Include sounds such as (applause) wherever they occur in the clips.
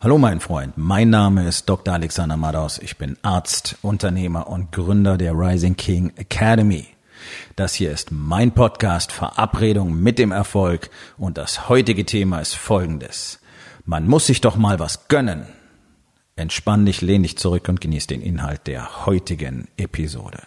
Hallo mein Freund, mein Name ist Dr. Alexander Madaus. Ich bin Arzt, Unternehmer und Gründer der Rising King Academy. Das hier ist mein Podcast Verabredung mit dem Erfolg und das heutige Thema ist folgendes. Man muss sich doch mal was gönnen. Entspann dich, lehn dich zurück und genieß den Inhalt der heutigen Episode.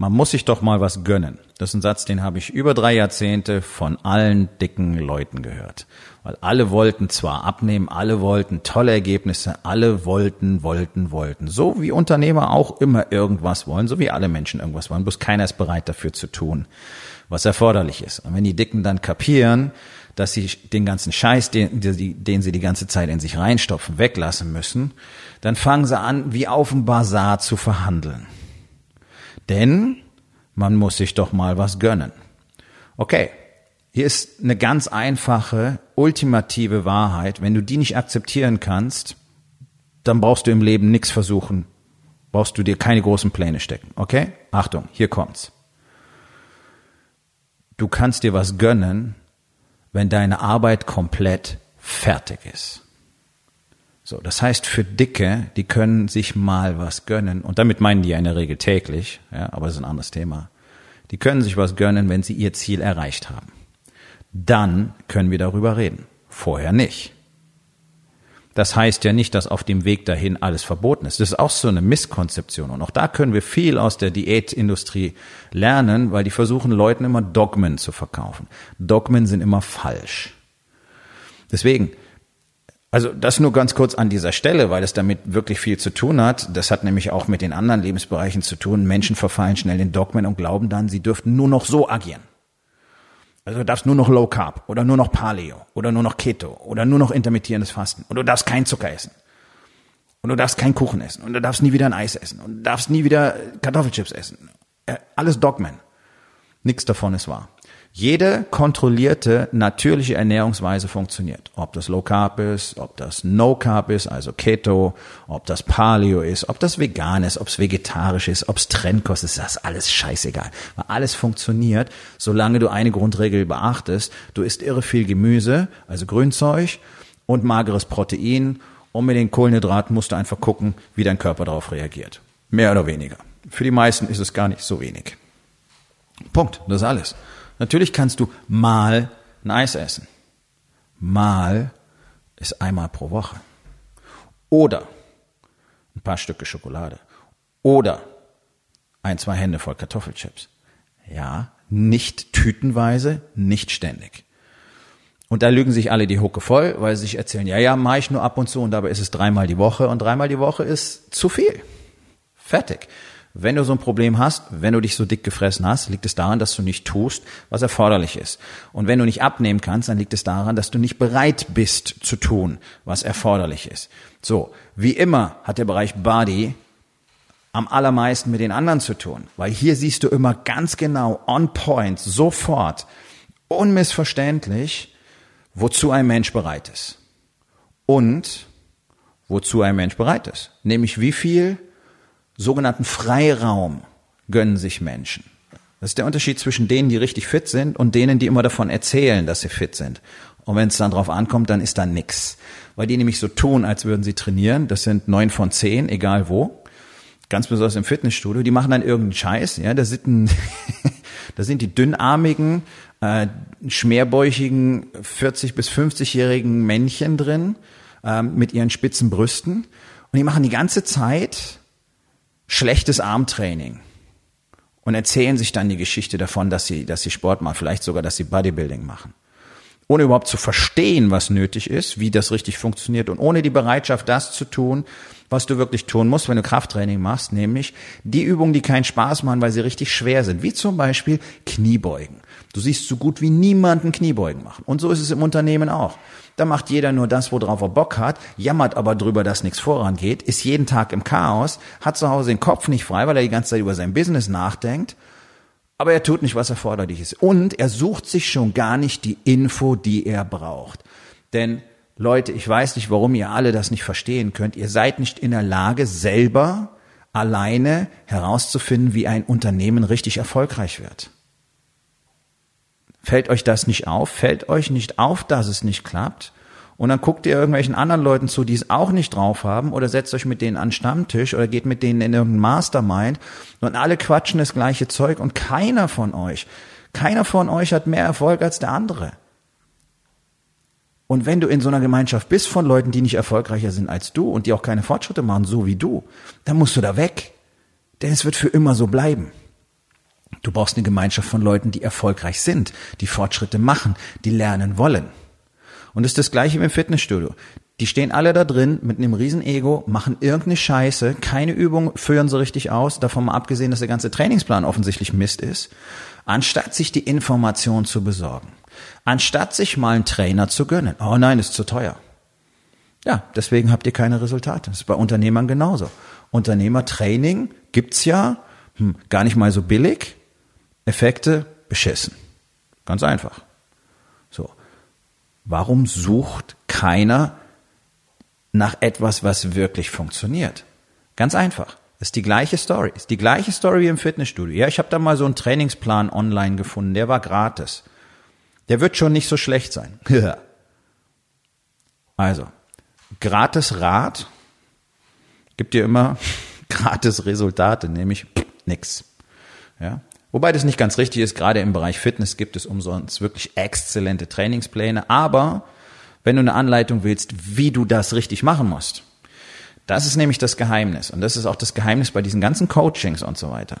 Man muss sich doch mal was gönnen. Das ist ein Satz, den habe ich über drei Jahrzehnte von allen dicken Leuten gehört. Weil alle wollten zwar abnehmen, alle wollten tolle Ergebnisse, alle wollten, wollten, wollten. So wie Unternehmer auch immer irgendwas wollen, so wie alle Menschen irgendwas wollen. Bloß keiner ist bereit dafür zu tun, was erforderlich ist. Und wenn die Dicken dann kapieren, dass sie den ganzen Scheiß, den, den sie die ganze Zeit in sich reinstopfen, weglassen müssen, dann fangen sie an, wie auf dem Bazar zu verhandeln. Denn man muss sich doch mal was gönnen. Okay, hier ist eine ganz einfache, ultimative Wahrheit. Wenn du die nicht akzeptieren kannst, dann brauchst du im Leben nichts versuchen. Brauchst du dir keine großen Pläne stecken. Okay? Achtung, hier kommt's. Du kannst dir was gönnen, wenn deine Arbeit komplett fertig ist. So, das heißt für Dicke, die können sich mal was gönnen, und damit meinen die ja in der Regel täglich, ja, aber das ist ein anderes Thema. Die können sich was gönnen, wenn sie ihr Ziel erreicht haben. Dann können wir darüber reden. Vorher nicht. Das heißt ja nicht, dass auf dem Weg dahin alles verboten ist. Das ist auch so eine Misskonzeption. Und auch da können wir viel aus der Diätindustrie lernen, weil die versuchen Leuten immer Dogmen zu verkaufen. Dogmen sind immer falsch. Deswegen, also das nur ganz kurz an dieser Stelle, weil es damit wirklich viel zu tun hat. Das hat nämlich auch mit den anderen Lebensbereichen zu tun. Menschen verfallen schnell in Dogmen und glauben dann, sie dürften nur noch so agieren. Also du darfst nur noch Low Carb oder nur noch Paleo oder nur noch Keto oder nur noch intermittierendes Fasten und du darfst keinen Zucker essen. Und du darfst keinen Kuchen essen und du darfst nie wieder ein Eis essen und du darfst nie wieder Kartoffelchips essen. Äh, alles Dogmen. Nichts davon ist wahr. Jede kontrollierte, natürliche Ernährungsweise funktioniert. Ob das Low Carb ist, ob das No Carb ist, also Keto, ob das Paleo ist, ob das vegan ist, ob es vegetarisch ist, ob es Trendkost ist, das ist alles scheißegal. Weil alles funktioniert, solange du eine Grundregel beachtest. Du isst irre viel Gemüse, also Grünzeug und mageres Protein und mit den Kohlenhydraten musst du einfach gucken, wie dein Körper darauf reagiert. Mehr oder weniger. Für die meisten ist es gar nicht so wenig. Punkt. Das ist alles. Natürlich kannst du mal ein Eis essen. Mal ist einmal pro Woche. Oder ein paar Stücke Schokolade. Oder ein, zwei Hände voll Kartoffelchips. Ja, nicht tütenweise, nicht ständig. Und da lügen sich alle die Hucke voll, weil sie sich erzählen, ja, ja, mache ich nur ab und zu und dabei ist es dreimal die Woche und dreimal die Woche ist zu viel. Fertig. Wenn du so ein Problem hast, wenn du dich so dick gefressen hast, liegt es daran, dass du nicht tust, was erforderlich ist. Und wenn du nicht abnehmen kannst, dann liegt es daran, dass du nicht bereit bist zu tun, was erforderlich ist. So, wie immer hat der Bereich Body am allermeisten mit den anderen zu tun, weil hier siehst du immer ganz genau, on point, sofort, unmissverständlich, wozu ein Mensch bereit ist. Und wozu ein Mensch bereit ist. Nämlich wie viel sogenannten Freiraum gönnen sich Menschen. Das ist der Unterschied zwischen denen, die richtig fit sind und denen, die immer davon erzählen, dass sie fit sind. Und wenn es dann drauf ankommt, dann ist da nix. Weil die nämlich so tun, als würden sie trainieren. Das sind neun von zehn, egal wo. Ganz besonders im Fitnessstudio. Die machen dann irgendeinen Scheiß. Ja, da sind, ein, (laughs) da sind die dünnarmigen, äh, schmerbäuchigen 40 bis 50-jährigen Männchen drin äh, mit ihren spitzen Brüsten. Und die machen die ganze Zeit schlechtes Armtraining und erzählen sich dann die Geschichte davon, dass sie, dass sie Sport machen, vielleicht sogar, dass sie Bodybuilding machen. Ohne überhaupt zu verstehen, was nötig ist, wie das richtig funktioniert und ohne die Bereitschaft, das zu tun, was du wirklich tun musst, wenn du Krafttraining machst, nämlich die Übungen, die keinen Spaß machen, weil sie richtig schwer sind, wie zum Beispiel Kniebeugen. Du siehst so gut wie niemanden Kniebeugen machen. Und so ist es im Unternehmen auch. Da macht jeder nur das, worauf er Bock hat, jammert aber drüber, dass nichts vorangeht, ist jeden Tag im Chaos, hat zu Hause den Kopf nicht frei, weil er die ganze Zeit über sein Business nachdenkt, aber er tut nicht, was erforderlich ist. Und er sucht sich schon gar nicht die Info, die er braucht. Denn Leute, ich weiß nicht, warum ihr alle das nicht verstehen könnt. Ihr seid nicht in der Lage, selber alleine herauszufinden, wie ein Unternehmen richtig erfolgreich wird. Fällt euch das nicht auf? Fällt euch nicht auf, dass es nicht klappt? Und dann guckt ihr irgendwelchen anderen Leuten zu, die es auch nicht drauf haben, oder setzt euch mit denen an Stammtisch oder geht mit denen in irgendein Mastermind und alle quatschen das gleiche Zeug und keiner von euch, keiner von euch hat mehr Erfolg als der andere. Und wenn du in so einer Gemeinschaft bist von Leuten, die nicht erfolgreicher sind als du und die auch keine Fortschritte machen, so wie du, dann musst du da weg. Denn es wird für immer so bleiben. Du brauchst eine Gemeinschaft von Leuten, die erfolgreich sind, die Fortschritte machen, die lernen wollen. Und es ist das gleiche wie im Fitnessstudio. Die stehen alle da drin mit einem riesen Ego, machen irgendeine Scheiße, keine Übung führen sie richtig aus, davon mal abgesehen, dass der ganze Trainingsplan offensichtlich Mist ist, anstatt sich die Information zu besorgen anstatt sich mal einen Trainer zu gönnen. Oh nein, ist zu teuer. Ja, deswegen habt ihr keine Resultate. Das ist bei Unternehmern genauso. Unternehmertraining gibt's ja hm, gar nicht mal so billig. Effekte beschissen. Ganz einfach. So. Warum sucht keiner nach etwas, was wirklich funktioniert? Ganz einfach. Ist die gleiche Story. Ist die gleiche Story wie im Fitnessstudio. Ja, ich habe da mal so einen Trainingsplan online gefunden, der war gratis. Der wird schon nicht so schlecht sein. (laughs) also, gratis Rat gibt dir immer (laughs) gratis Resultate, nämlich nix. Ja? Wobei das nicht ganz richtig ist, gerade im Bereich Fitness gibt es umsonst wirklich exzellente Trainingspläne, aber wenn du eine Anleitung willst, wie du das richtig machen musst, das ist nämlich das Geheimnis. Und das ist auch das Geheimnis bei diesen ganzen Coachings und so weiter.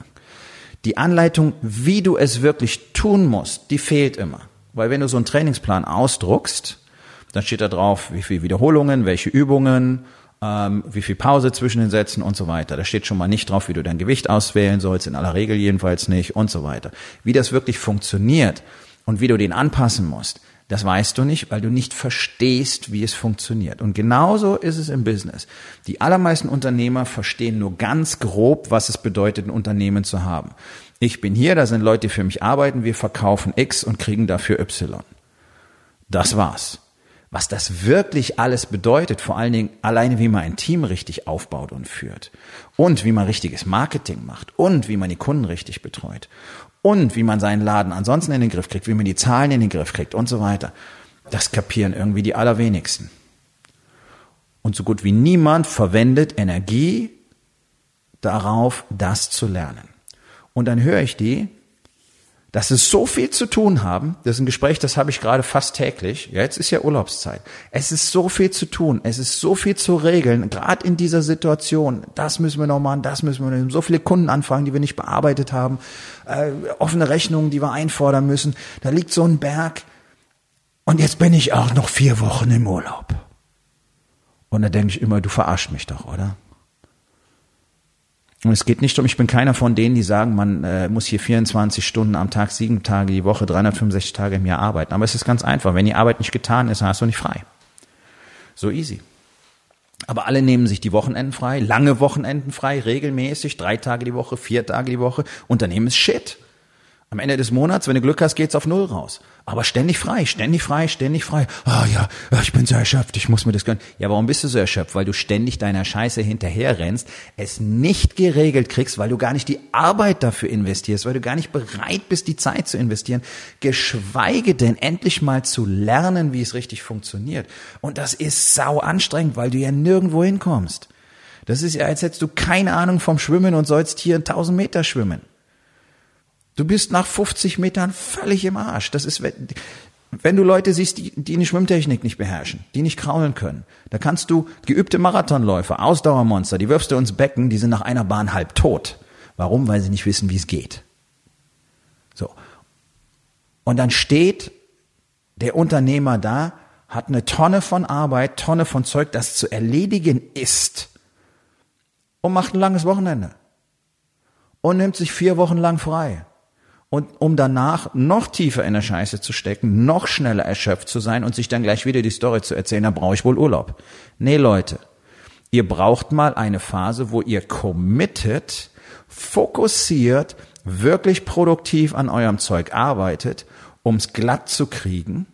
Die Anleitung, wie du es wirklich tun musst, die fehlt immer. Weil wenn du so einen Trainingsplan ausdruckst, dann steht da drauf, wie viele Wiederholungen, welche Übungen, ähm, wie viel Pause zwischen den Sätzen und so weiter. Da steht schon mal nicht drauf, wie du dein Gewicht auswählen sollst, in aller Regel jedenfalls nicht und so weiter. Wie das wirklich funktioniert und wie du den anpassen musst, das weißt du nicht, weil du nicht verstehst, wie es funktioniert. Und genauso ist es im Business. Die allermeisten Unternehmer verstehen nur ganz grob, was es bedeutet, ein Unternehmen zu haben. Ich bin hier, da sind Leute, die für mich arbeiten, wir verkaufen X und kriegen dafür Y. Das war's. Was das wirklich alles bedeutet, vor allen Dingen alleine, wie man ein Team richtig aufbaut und führt und wie man richtiges Marketing macht und wie man die Kunden richtig betreut und wie man seinen Laden ansonsten in den Griff kriegt, wie man die Zahlen in den Griff kriegt und so weiter. Das kapieren irgendwie die allerwenigsten. Und so gut wie niemand verwendet Energie darauf, das zu lernen. Und dann höre ich die, dass sie so viel zu tun haben. Das ist ein Gespräch, das habe ich gerade fast täglich. Ja, jetzt ist ja Urlaubszeit. Es ist so viel zu tun. Es ist so viel zu regeln, gerade in dieser Situation. Das müssen wir noch machen, das müssen wir noch machen. So viele Kundenanfragen, die wir nicht bearbeitet haben. Äh, offene Rechnungen, die wir einfordern müssen. Da liegt so ein Berg. Und jetzt bin ich auch noch vier Wochen im Urlaub. Und da denke ich immer, du verarsch mich doch, oder? Und es geht nicht um, ich bin keiner von denen, die sagen, man äh, muss hier 24 Stunden am Tag, sieben Tage die Woche, 365 Tage im Jahr arbeiten. Aber es ist ganz einfach. Wenn die Arbeit nicht getan ist, hast du nicht frei. So easy. Aber alle nehmen sich die Wochenenden frei, lange Wochenenden frei, regelmäßig, drei Tage die Woche, vier Tage die Woche. Unternehmen ist Shit. Am Ende des Monats, wenn du Glück hast, geht's auf Null raus. Aber ständig frei, ständig frei, ständig frei. Ah ja, ich bin so erschöpft, ich muss mir das gönnen. Ja, warum bist du so erschöpft? Weil du ständig deiner Scheiße hinterherrennst, es nicht geregelt kriegst, weil du gar nicht die Arbeit dafür investierst, weil du gar nicht bereit bist, die Zeit zu investieren, geschweige denn endlich mal zu lernen, wie es richtig funktioniert. Und das ist sau anstrengend, weil du ja nirgendwo hinkommst. Das ist ja, als hättest du keine Ahnung vom Schwimmen und sollst hier 1000 Meter schwimmen. Du bist nach 50 Metern völlig im Arsch. Das ist, wenn du Leute siehst, die, die eine Schwimmtechnik nicht beherrschen, die nicht kraulen können, da kannst du geübte Marathonläufer, Ausdauermonster, die wirfst du ins Becken, die sind nach einer Bahn halb tot. Warum? Weil sie nicht wissen, wie es geht. So. Und dann steht der Unternehmer da, hat eine Tonne von Arbeit, Tonne von Zeug, das zu erledigen ist und macht ein langes Wochenende und nimmt sich vier Wochen lang frei und um danach noch tiefer in der Scheiße zu stecken, noch schneller erschöpft zu sein und sich dann gleich wieder die Story zu erzählen, da brauche ich wohl Urlaub. Nee, Leute, ihr braucht mal eine Phase, wo ihr committed, fokussiert, wirklich produktiv an eurem Zeug arbeitet, ums glatt zu kriegen.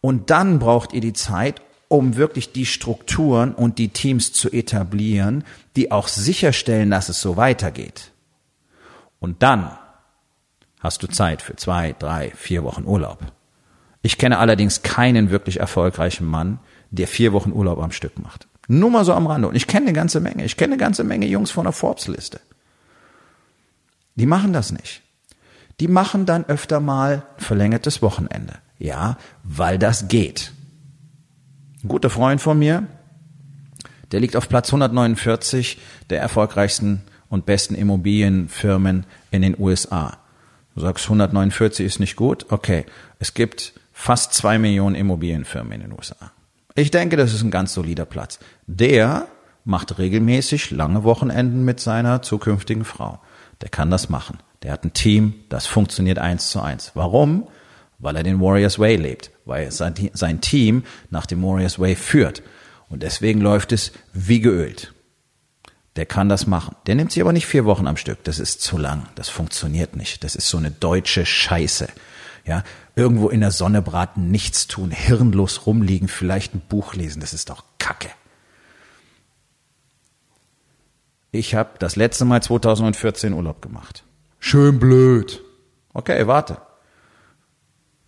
Und dann braucht ihr die Zeit, um wirklich die Strukturen und die Teams zu etablieren, die auch sicherstellen, dass es so weitergeht. Und dann hast du Zeit für zwei, drei, vier Wochen Urlaub. Ich kenne allerdings keinen wirklich erfolgreichen Mann, der vier Wochen Urlaub am Stück macht. Nur mal so am Rande. Und ich kenne eine ganze Menge. Ich kenne eine ganze Menge Jungs von der Forbes-Liste. Die machen das nicht. Die machen dann öfter mal verlängertes Wochenende. Ja, weil das geht. Ein guter Freund von mir, der liegt auf Platz 149 der erfolgreichsten und besten Immobilienfirmen in den USA. Du sagst, 149 ist nicht gut? Okay. Es gibt fast zwei Millionen Immobilienfirmen in den USA. Ich denke, das ist ein ganz solider Platz. Der macht regelmäßig lange Wochenenden mit seiner zukünftigen Frau. Der kann das machen. Der hat ein Team, das funktioniert eins zu eins. Warum? Weil er den Warriors Way lebt, weil sein, Team nach dem Warriors Way führt. Und deswegen läuft es wie geölt. Der kann das machen. Der nimmt sich aber nicht vier Wochen am Stück. Das ist zu lang. Das funktioniert nicht. Das ist so eine deutsche Scheiße. Ja, irgendwo in der Sonne braten, nichts tun, hirnlos rumliegen, vielleicht ein Buch lesen. Das ist doch Kacke. Ich habe das letzte Mal 2014 Urlaub gemacht. Schön blöd. Okay, warte.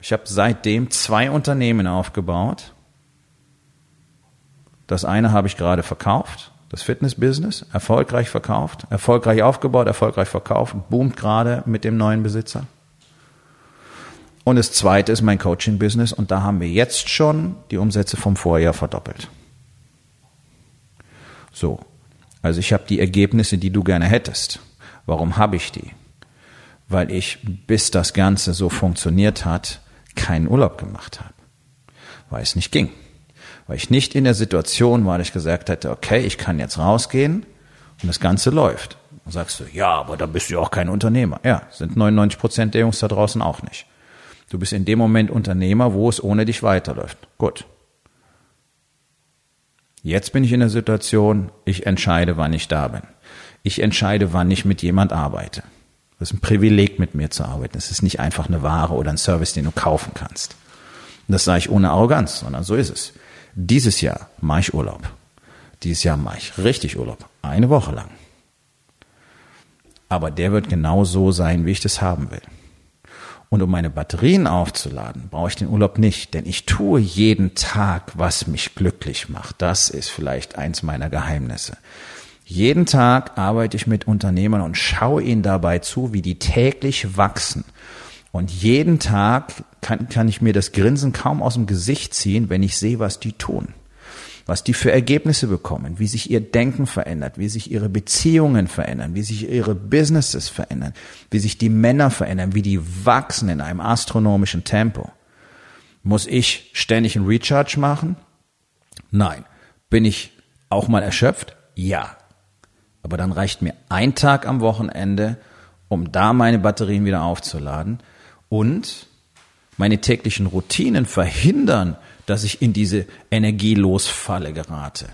Ich habe seitdem zwei Unternehmen aufgebaut. Das eine habe ich gerade verkauft, das Fitnessbusiness, erfolgreich verkauft, erfolgreich aufgebaut, erfolgreich verkauft, boomt gerade mit dem neuen Besitzer. Und das zweite ist mein Coaching-Business und da haben wir jetzt schon die Umsätze vom Vorjahr verdoppelt. So, also ich habe die Ergebnisse, die du gerne hättest. Warum habe ich die? Weil ich, bis das Ganze so funktioniert hat, keinen Urlaub gemacht habe. Weil es nicht ging. Weil ich nicht in der Situation war, dass ich gesagt hätte, okay, ich kann jetzt rausgehen und das Ganze läuft. Und sagst du, ja, aber da bist du ja auch kein Unternehmer. Ja, sind 99 Prozent der Jungs da draußen auch nicht. Du bist in dem Moment Unternehmer, wo es ohne dich weiterläuft. Gut. Jetzt bin ich in der Situation, ich entscheide, wann ich da bin. Ich entscheide, wann ich mit jemand arbeite. Das ist ein Privileg, mit mir zu arbeiten. Es ist nicht einfach eine Ware oder ein Service, den du kaufen kannst. Und das sage ich ohne Arroganz, sondern so ist es. Dieses Jahr mache ich Urlaub. Dieses Jahr mache ich richtig Urlaub. Eine Woche lang. Aber der wird genau so sein, wie ich das haben will. Und um meine Batterien aufzuladen, brauche ich den Urlaub nicht, denn ich tue jeden Tag, was mich glücklich macht. Das ist vielleicht eins meiner Geheimnisse. Jeden Tag arbeite ich mit Unternehmern und schaue ihnen dabei zu, wie die täglich wachsen. Und jeden Tag kann, kann ich mir das Grinsen kaum aus dem Gesicht ziehen, wenn ich sehe, was die tun was die für Ergebnisse bekommen, wie sich ihr Denken verändert, wie sich ihre Beziehungen verändern, wie sich ihre Businesses verändern, wie sich die Männer verändern, wie die wachsen in einem astronomischen Tempo. Muss ich ständig einen Recharge machen? Nein. Bin ich auch mal erschöpft? Ja. Aber dann reicht mir ein Tag am Wochenende, um da meine Batterien wieder aufzuladen und meine täglichen Routinen verhindern, dass ich in diese Energielosfalle gerate.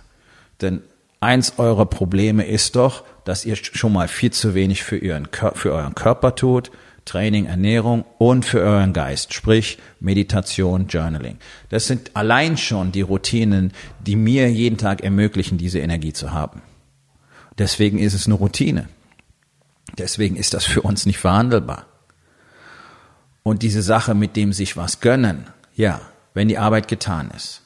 Denn eins eurer Probleme ist doch, dass ihr schon mal viel zu wenig für, ihren, für euren Körper tut, Training, Ernährung und für euren Geist, sprich Meditation, Journaling. Das sind allein schon die Routinen, die mir jeden Tag ermöglichen, diese Energie zu haben. Deswegen ist es eine Routine. Deswegen ist das für uns nicht verhandelbar. Und diese Sache mit dem sich was gönnen, ja, wenn die Arbeit getan ist.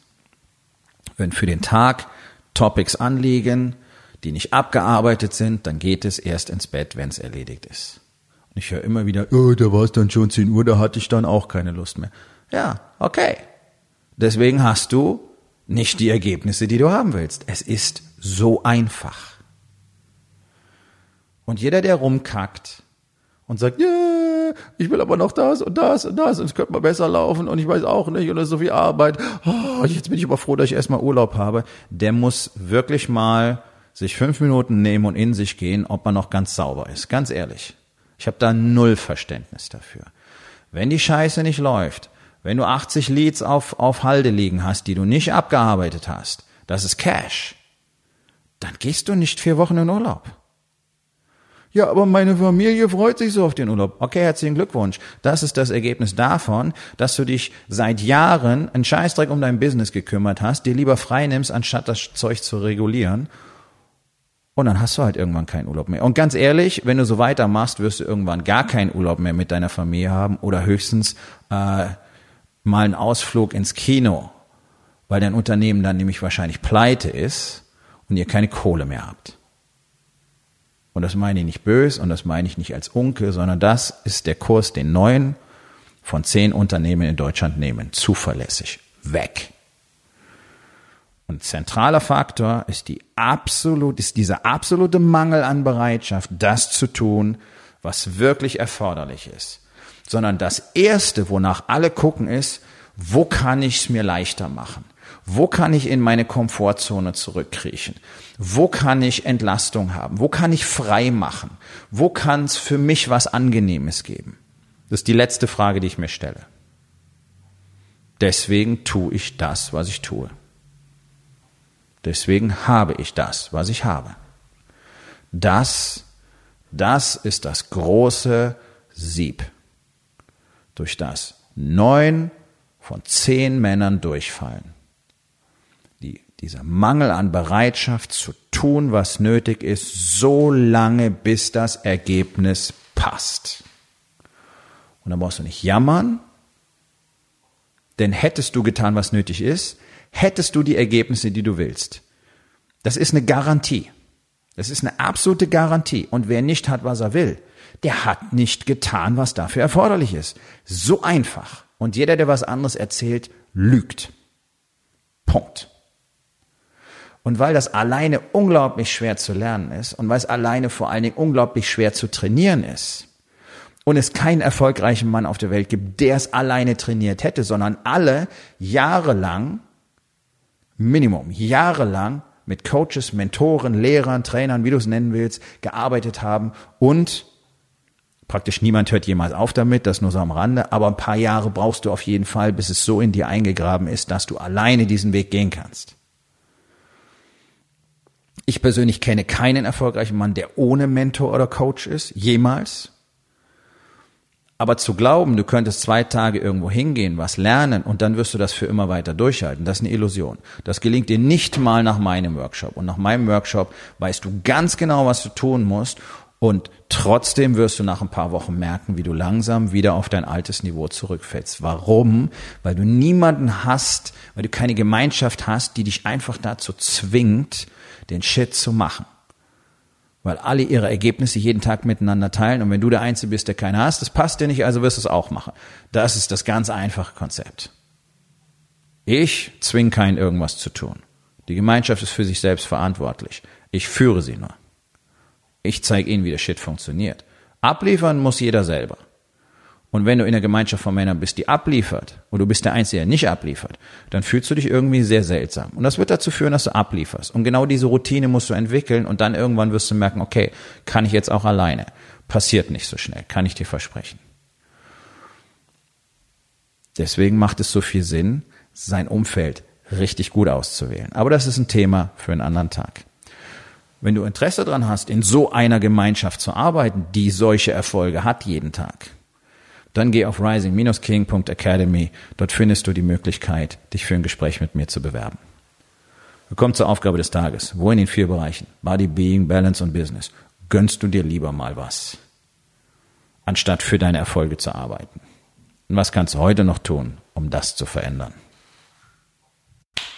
Wenn für den Tag Topics anliegen, die nicht abgearbeitet sind, dann geht es erst ins Bett, wenn es erledigt ist. Und ich höre immer wieder, oh, da war es dann schon 10 Uhr, da hatte ich dann auch keine Lust mehr. Ja, okay. Deswegen hast du nicht die Ergebnisse, die du haben willst. Es ist so einfach. Und jeder, der rumkackt, und sagt, yeah, ich will aber noch das und das und das und es könnte mal besser laufen und ich weiß auch nicht ist so viel Arbeit. Oh, jetzt bin ich aber froh, dass ich erstmal Urlaub habe. Der muss wirklich mal sich fünf Minuten nehmen und in sich gehen, ob man noch ganz sauber ist. Ganz ehrlich. Ich habe da null Verständnis dafür. Wenn die Scheiße nicht läuft, wenn du 80 Leads auf, auf Halde liegen hast, die du nicht abgearbeitet hast, das ist Cash, dann gehst du nicht vier Wochen in Urlaub Ja, aber meine Familie freut sich so auf den Urlaub. Okay, herzlichen Glückwunsch. Das ist das Ergebnis davon, dass du dich seit Jahren einen Scheißdreck um dein Business gekümmert hast, dir lieber frei nimmst, anstatt das Zeug zu regulieren. Und dann hast du halt irgendwann keinen Urlaub mehr. Und ganz ehrlich, wenn du so weitermachst, wirst du irgendwann gar keinen Urlaub mehr mit deiner Familie haben oder höchstens äh, mal einen Ausflug ins Kino, weil dein Unternehmen dann nämlich wahrscheinlich pleite ist und ihr keine Kohle mehr habt. Und das meine ich nicht böse und das meine ich nicht als Unke, sondern das ist der Kurs, den neun von zehn Unternehmen in Deutschland nehmen. Zuverlässig. Weg. Und zentraler Faktor ist die absolut, ist dieser absolute Mangel an Bereitschaft, das zu tun, was wirklich erforderlich ist. Sondern das erste, wonach alle gucken, ist, wo kann ich es mir leichter machen? Wo kann ich in meine Komfortzone zurückkriechen? Wo kann ich Entlastung haben? Wo kann ich frei machen? Wo kann es für mich was Angenehmes geben? Das ist die letzte Frage, die ich mir stelle. Deswegen tue ich das, was ich tue. Deswegen habe ich das, was ich habe. Das, das ist das große Sieb, durch das neun von zehn Männern durchfallen dieser Mangel an Bereitschaft zu tun, was nötig ist, so lange, bis das Ergebnis passt. Und dann brauchst du nicht jammern, denn hättest du getan, was nötig ist, hättest du die Ergebnisse, die du willst. Das ist eine Garantie. Das ist eine absolute Garantie. Und wer nicht hat, was er will, der hat nicht getan, was dafür erforderlich ist. So einfach. Und jeder, der was anderes erzählt, lügt. Punkt. Und weil das alleine unglaublich schwer zu lernen ist und weil es alleine vor allen Dingen unglaublich schwer zu trainieren ist und es keinen erfolgreichen Mann auf der Welt gibt, der es alleine trainiert hätte, sondern alle jahrelang, Minimum, jahrelang mit Coaches, Mentoren, Lehrern, Trainern, wie du es nennen willst, gearbeitet haben und praktisch niemand hört jemals auf damit, das nur so am Rande, aber ein paar Jahre brauchst du auf jeden Fall, bis es so in dir eingegraben ist, dass du alleine diesen Weg gehen kannst. Ich persönlich kenne keinen erfolgreichen Mann, der ohne Mentor oder Coach ist, jemals. Aber zu glauben, du könntest zwei Tage irgendwo hingehen, was lernen und dann wirst du das für immer weiter durchhalten, das ist eine Illusion. Das gelingt dir nicht mal nach meinem Workshop. Und nach meinem Workshop weißt du ganz genau, was du tun musst und trotzdem wirst du nach ein paar Wochen merken, wie du langsam wieder auf dein altes Niveau zurückfällst. Warum? Weil du niemanden hast, weil du keine Gemeinschaft hast, die dich einfach dazu zwingt, den Shit zu machen. Weil alle ihre Ergebnisse jeden Tag miteinander teilen und wenn du der Einzige bist, der keine hast, das passt dir nicht, also wirst du es auch machen. Das ist das ganz einfache Konzept. Ich zwinge keinen irgendwas zu tun. Die Gemeinschaft ist für sich selbst verantwortlich. Ich führe sie nur. Ich zeige ihnen, wie der Shit funktioniert. Abliefern muss jeder selber. Und wenn du in der Gemeinschaft von Männern bist, die abliefert, und du bist der Einzige, der nicht abliefert, dann fühlst du dich irgendwie sehr seltsam. Und das wird dazu führen, dass du ablieferst. Und genau diese Routine musst du entwickeln und dann irgendwann wirst du merken, okay, kann ich jetzt auch alleine. Passiert nicht so schnell, kann ich dir versprechen. Deswegen macht es so viel Sinn, sein Umfeld richtig gut auszuwählen. Aber das ist ein Thema für einen anderen Tag. Wenn du Interesse daran hast, in so einer Gemeinschaft zu arbeiten, die solche Erfolge hat jeden Tag, dann geh auf rising-king.academy. Dort findest du die Möglichkeit, dich für ein Gespräch mit mir zu bewerben. Wir kommen zur Aufgabe des Tages. Wo in den vier Bereichen? Body, Being, Balance und Business. Gönnst du dir lieber mal was, anstatt für deine Erfolge zu arbeiten? Und was kannst du heute noch tun, um das zu verändern?